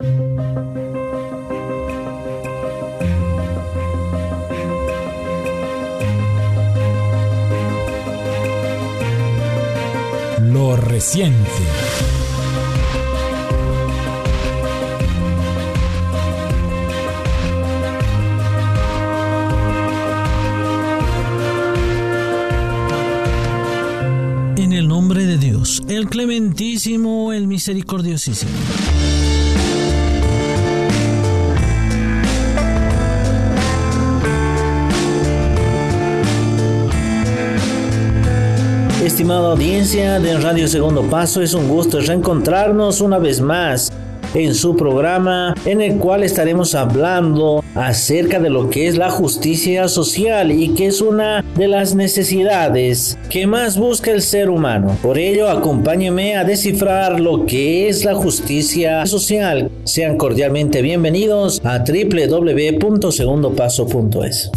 Lo reciente. En el nombre de Dios, el clementísimo, el misericordiosísimo. Estimada audiencia de Radio Segundo Paso, es un gusto reencontrarnos una vez más en su programa en el cual estaremos hablando acerca de lo que es la justicia social y que es una de las necesidades que más busca el ser humano. Por ello, acompáñeme a descifrar lo que es la justicia social. Sean cordialmente bienvenidos a www.segundopaso.es.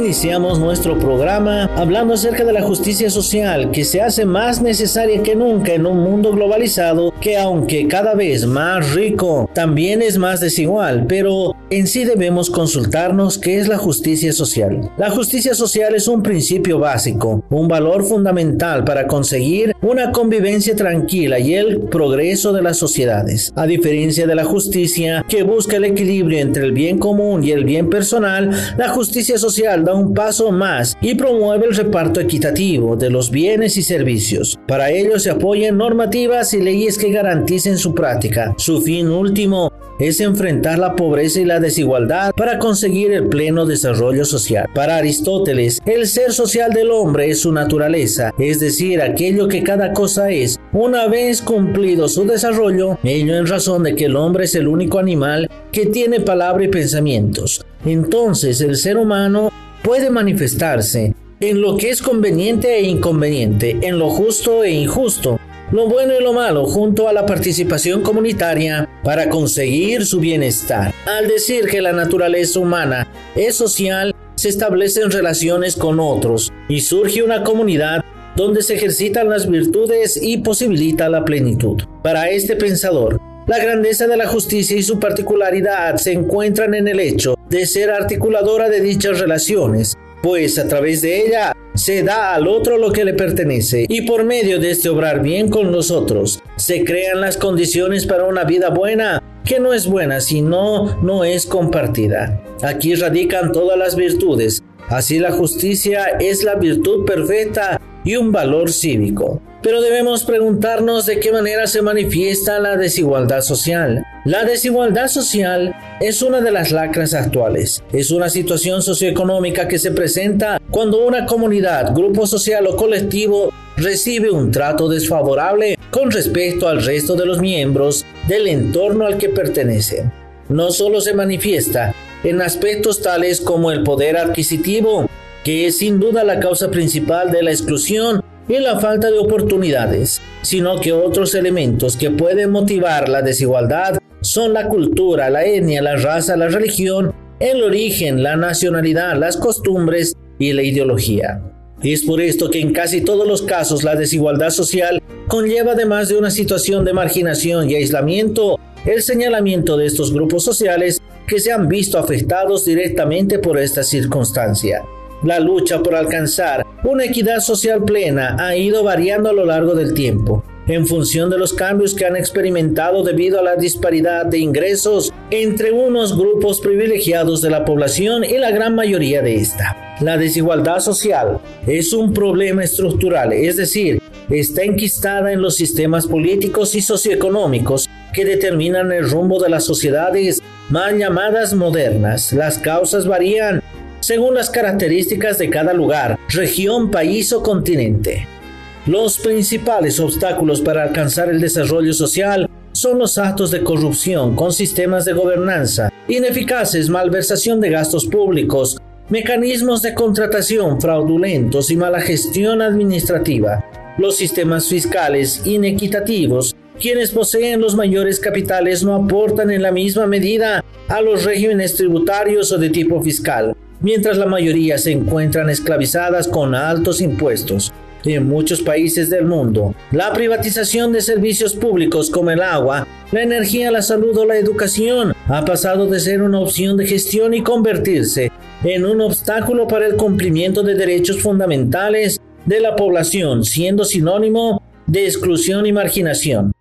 Iniciamos nuestro programa hablando acerca de la justicia social que se hace más necesaria que nunca en un mundo globalizado que aunque cada vez más rico, también es más desigual, pero en sí debemos consultarnos qué es la justicia social. La justicia social es un principio básico, un valor fundamental para conseguir una convivencia tranquila y el progreso de las sociedades. A diferencia de la justicia que busca el equilibrio entre el bien común y el bien personal, la justicia social un paso más y promueve el reparto equitativo de los bienes y servicios. Para ello se apoyan normativas y leyes que garanticen su práctica. Su fin último es enfrentar la pobreza y la desigualdad para conseguir el pleno desarrollo social. Para Aristóteles, el ser social del hombre es su naturaleza, es decir, aquello que cada cosa es. Una vez cumplido su desarrollo, ello en razón de que el hombre es el único animal que tiene palabra y pensamientos. Entonces el ser humano puede manifestarse en lo que es conveniente e inconveniente, en lo justo e injusto, lo bueno y lo malo junto a la participación comunitaria para conseguir su bienestar. Al decir que la naturaleza humana es social, se establecen relaciones con otros y surge una comunidad donde se ejercitan las virtudes y posibilita la plenitud. Para este pensador, la grandeza de la justicia y su particularidad se encuentran en el hecho de ser articuladora de dichas relaciones, pues a través de ella se da al otro lo que le pertenece y por medio de este obrar bien con los otros se crean las condiciones para una vida buena que no es buena si no no es compartida. Aquí radican todas las virtudes. Así la justicia es la virtud perfecta y un valor cívico. Pero debemos preguntarnos de qué manera se manifiesta la desigualdad social. La desigualdad social es una de las lacras actuales. Es una situación socioeconómica que se presenta cuando una comunidad, grupo social o colectivo recibe un trato desfavorable con respecto al resto de los miembros del entorno al que pertenece. No solo se manifiesta en aspectos tales como el poder adquisitivo, que es sin duda la causa principal de la exclusión y la falta de oportunidades, sino que otros elementos que pueden motivar la desigualdad son la cultura, la etnia, la raza, la religión, el origen, la nacionalidad, las costumbres y la ideología. Es por esto que en casi todos los casos la desigualdad social conlleva además de una situación de marginación y aislamiento, el señalamiento de estos grupos sociales que se han visto afectados directamente por esta circunstancia. La lucha por alcanzar una equidad social plena ha ido variando a lo largo del tiempo, en función de los cambios que han experimentado debido a la disparidad de ingresos entre unos grupos privilegiados de la población y la gran mayoría de esta. La desigualdad social es un problema estructural, es decir, está enquistada en los sistemas políticos y socioeconómicos que determinan el rumbo de las sociedades más llamadas modernas. Las causas varían según las características de cada lugar, región, país o continente. Los principales obstáculos para alcanzar el desarrollo social son los actos de corrupción con sistemas de gobernanza ineficaces, malversación de gastos públicos, mecanismos de contratación fraudulentos y mala gestión administrativa, los sistemas fiscales inequitativos, quienes poseen los mayores capitales no aportan en la misma medida a los regímenes tributarios o de tipo fiscal, mientras la mayoría se encuentran esclavizadas con altos impuestos. En muchos países del mundo, la privatización de servicios públicos como el agua, la energía, la salud o la educación ha pasado de ser una opción de gestión y convertirse en un obstáculo para el cumplimiento de derechos fundamentales de la población, siendo sinónimo de exclusión y marginación.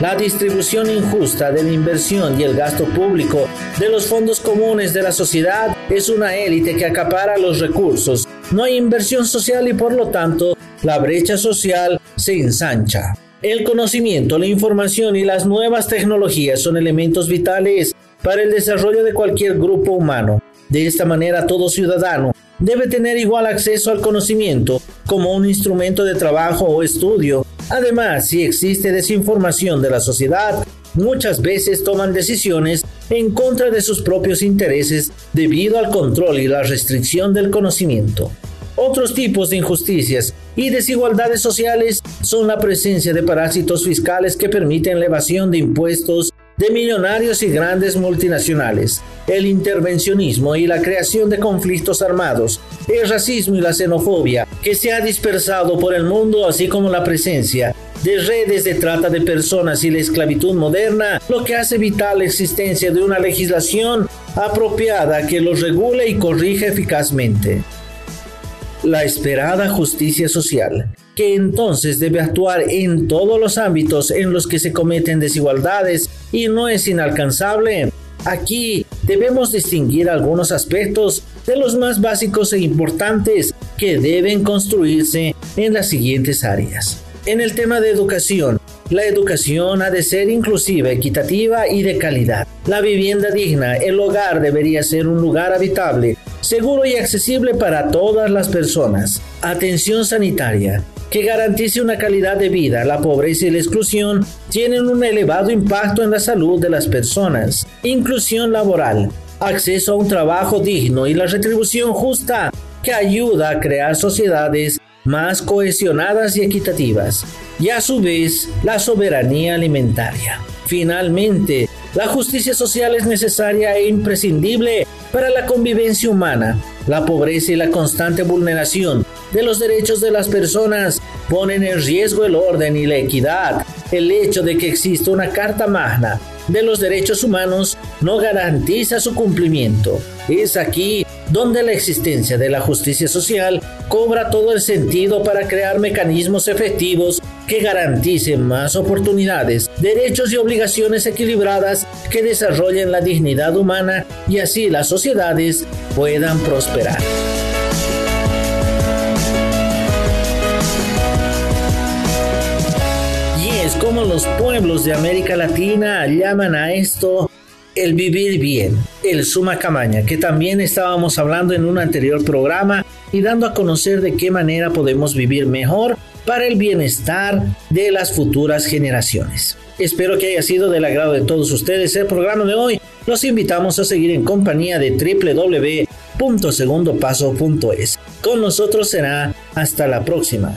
La distribución injusta de la inversión y el gasto público de los fondos comunes de la sociedad es una élite que acapara los recursos. No hay inversión social y por lo tanto la brecha social se ensancha. El conocimiento, la información y las nuevas tecnologías son elementos vitales para el desarrollo de cualquier grupo humano. De esta manera todo ciudadano debe tener igual acceso al conocimiento como un instrumento de trabajo o estudio Además, si existe desinformación de la sociedad, muchas veces toman decisiones en contra de sus propios intereses debido al control y la restricción del conocimiento. Otros tipos de injusticias y desigualdades sociales son la presencia de parásitos fiscales que permiten la evasión de impuestos de millonarios y grandes multinacionales, el intervencionismo y la creación de conflictos armados, el racismo y la xenofobia que se ha dispersado por el mundo, así como la presencia de redes de trata de personas y la esclavitud moderna, lo que hace vital la existencia de una legislación apropiada que los regule y corrija eficazmente. La esperada justicia social que entonces debe actuar en todos los ámbitos en los que se cometen desigualdades y no es inalcanzable. Aquí debemos distinguir algunos aspectos de los más básicos e importantes que deben construirse en las siguientes áreas. En el tema de educación, la educación ha de ser inclusiva, equitativa y de calidad. La vivienda digna, el hogar debería ser un lugar habitable, seguro y accesible para todas las personas. Atención sanitaria que garantice una calidad de vida. La pobreza y la exclusión tienen un elevado impacto en la salud de las personas. Inclusión laboral, acceso a un trabajo digno y la retribución justa que ayuda a crear sociedades más cohesionadas y equitativas. Y a su vez, la soberanía alimentaria. Finalmente, la justicia social es necesaria e imprescindible para la convivencia humana. La pobreza y la constante vulneración de los derechos de las personas ponen en riesgo el orden y la equidad. El hecho de que exista una Carta Magna de los derechos humanos no garantiza su cumplimiento. Es aquí donde la existencia de la justicia social cobra todo el sentido para crear mecanismos efectivos que garanticen más oportunidades, derechos y obligaciones equilibradas que desarrollen la dignidad humana y así las sociedades puedan prosperar. Como los pueblos de América Latina llaman a esto el vivir bien, el suma camaña, que también estábamos hablando en un anterior programa y dando a conocer de qué manera podemos vivir mejor para el bienestar de las futuras generaciones. Espero que haya sido del agrado de todos ustedes el programa de hoy. Los invitamos a seguir en compañía de www.segundopaso.es. Con nosotros será hasta la próxima.